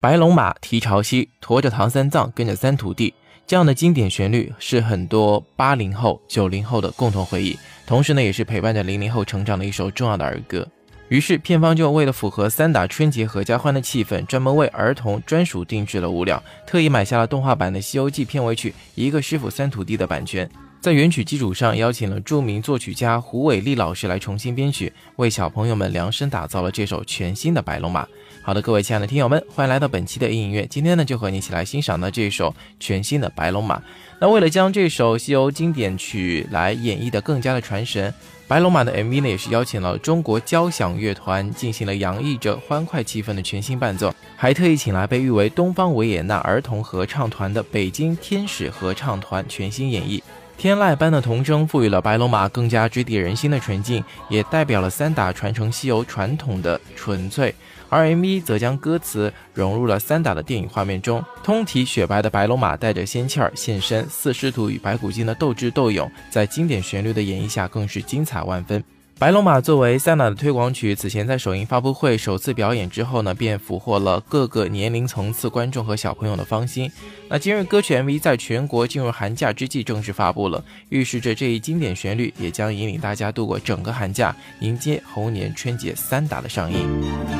白龙马提潮汐，驮着唐三藏，跟着三徒弟，这样的经典旋律是很多八零后、九零后的共同回忆，同时呢，也是陪伴着零零后成长的一首重要的儿歌。于是片方就为了符合三打春节合家欢的气氛，专门为儿童专属定制了物料，特意买下了动画版的《西游记》片尾曲《一个师傅三徒弟》的版权。在原曲基础上，邀请了著名作曲家胡伟立老师来重新编曲，为小朋友们量身打造了这首全新的《白龙马》。好的，各位亲爱的听友们，欢迎来到本期的音乐。今天呢，就和你一起来欣赏到这首全新的《白龙马》。那为了将这首西游经典曲来演绎的更加的传神，《白龙马》的 MV 呢，也是邀请了中国交响乐团进行了洋溢着欢快气氛的全新伴奏，还特意请来被誉为东方维也纳儿童合唱团的北京天使合唱团全新演绎。天籁般的童声赋予了白龙马更加直抵人心的纯净，也代表了三打传承西游传统的纯粹。而 MV 则将歌词融入了三打的电影画面中，通体雪白的白龙马带着仙气儿现身，四师徒与白骨精的斗智斗勇，在经典旋律的演绎下，更是精彩万分。白龙马作为三打的推广曲，此前在首映发布会首次表演之后呢，便俘获了各个年龄层次观众和小朋友的芳心。那今日歌曲 MV 在全国进入寒假之际正式发布了，预示着这一经典旋律也将引领大家度过整个寒假，迎接猴年春节三打的上映。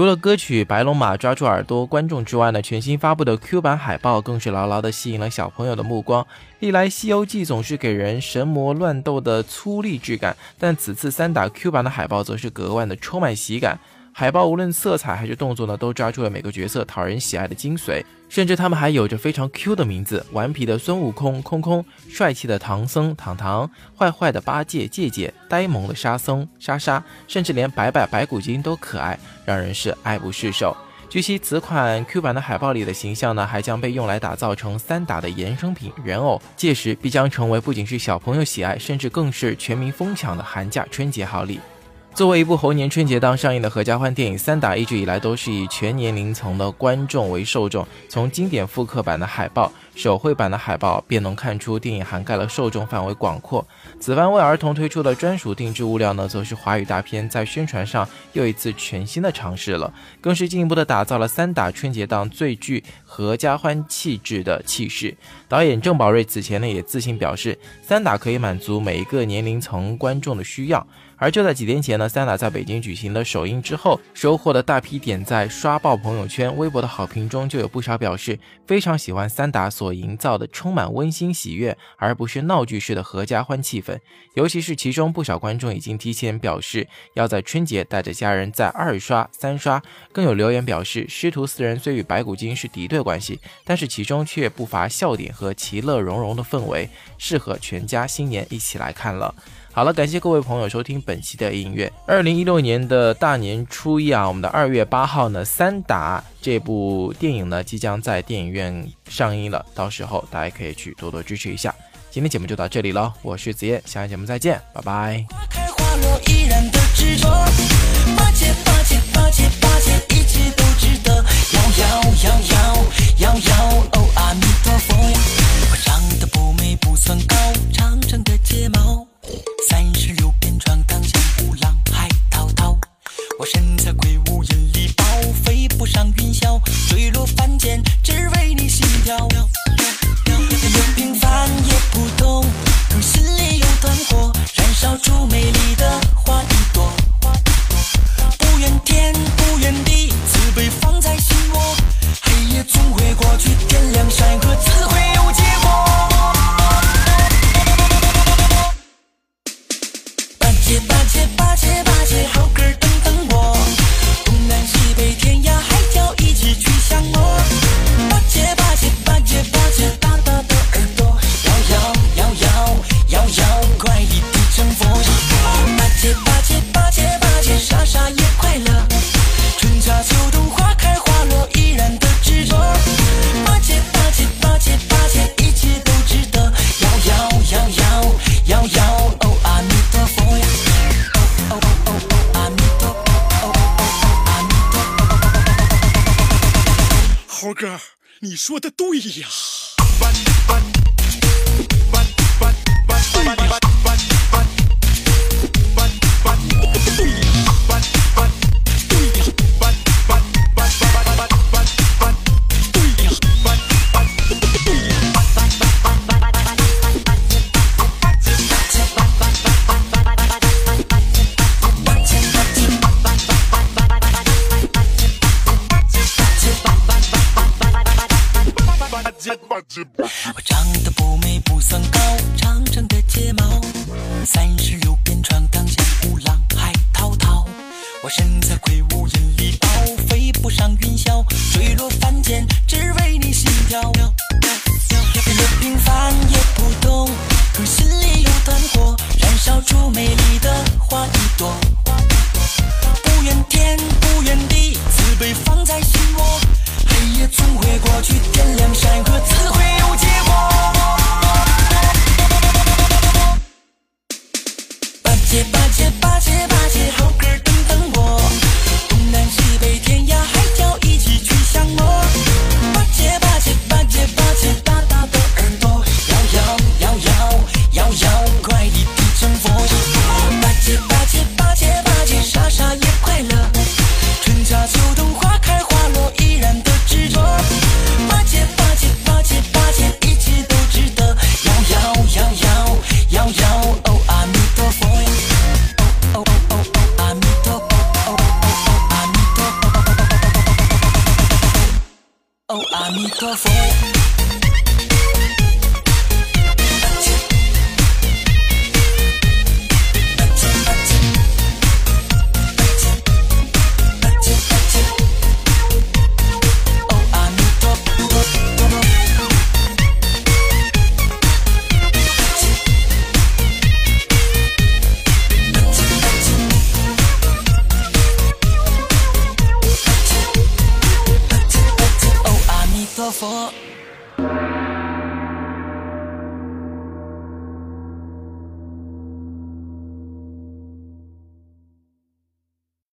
除了歌曲《白龙马》抓住耳朵观众之外呢，全新发布的 Q 版海报更是牢牢地吸引了小朋友的目光。历来《西游记》总是给人神魔乱斗的粗粝质感，但此次三打 Q 版的海报则是格外的充满喜感。海报无论色彩还是动作呢，都抓住了每个角色讨人喜爱的精髓，甚至他们还有着非常 Q 的名字：顽皮的孙悟空空空，帅气的唐僧唐唐，坏坏的八戒戒戒，呆萌的沙僧沙沙，甚至连白白白骨精都可爱，让人是爱不释手。据悉，此款 Q 版的海报里的形象呢，还将被用来打造成三打的衍生品人偶，届时必将成为不仅是小朋友喜爱，甚至更是全民疯抢的寒假春节好礼。作为一部猴年春节档上映的合家欢电影，《三打》一直以来都是以全年龄层的观众为受众。从经典复刻版的海报、手绘版的海报，便能看出电影涵盖了受众范围广阔。此番为儿童推出的专属定制物料呢，则是华语大片在宣传上又一次全新的尝试了，更是进一步的打造了《三打》春节档最具合家欢气质的气势。导演郑宝瑞此前呢也自信表示，《三打》可以满足每一个年龄层观众的需要。而就在几天前呢，三打在北京举行的首映之后，收获了大批点赞、刷爆朋友圈、微博的好评中，就有不少表示非常喜欢三打所营造的充满温馨喜悦，而不是闹剧式的合家欢气氛。尤其是其中不少观众已经提前表示要在春节带着家人再二刷、三刷，更有留言表示师徒四人虽与白骨精是敌对关系，但是其中却不乏笑点和其乐融融的氛围，适合全家新年一起来看了。好了，感谢各位朋友收听本期的音乐。二零一六年的大年初一啊，我们的二月八号呢，《三打》这部电影呢即将在电影院上映了，到时候大家可以去多多支持一下。今天节目就到这里了，我是子夜，下期节目再见，拜拜。我唱的不美不算歌 тебя. 猴哥你说的对呀。我长得不美不算高，长长的睫毛，三十六变闯荡江湖浪海滔滔。我身在魁梧引力爆，飞不上云霄，坠落凡间只为你心跳。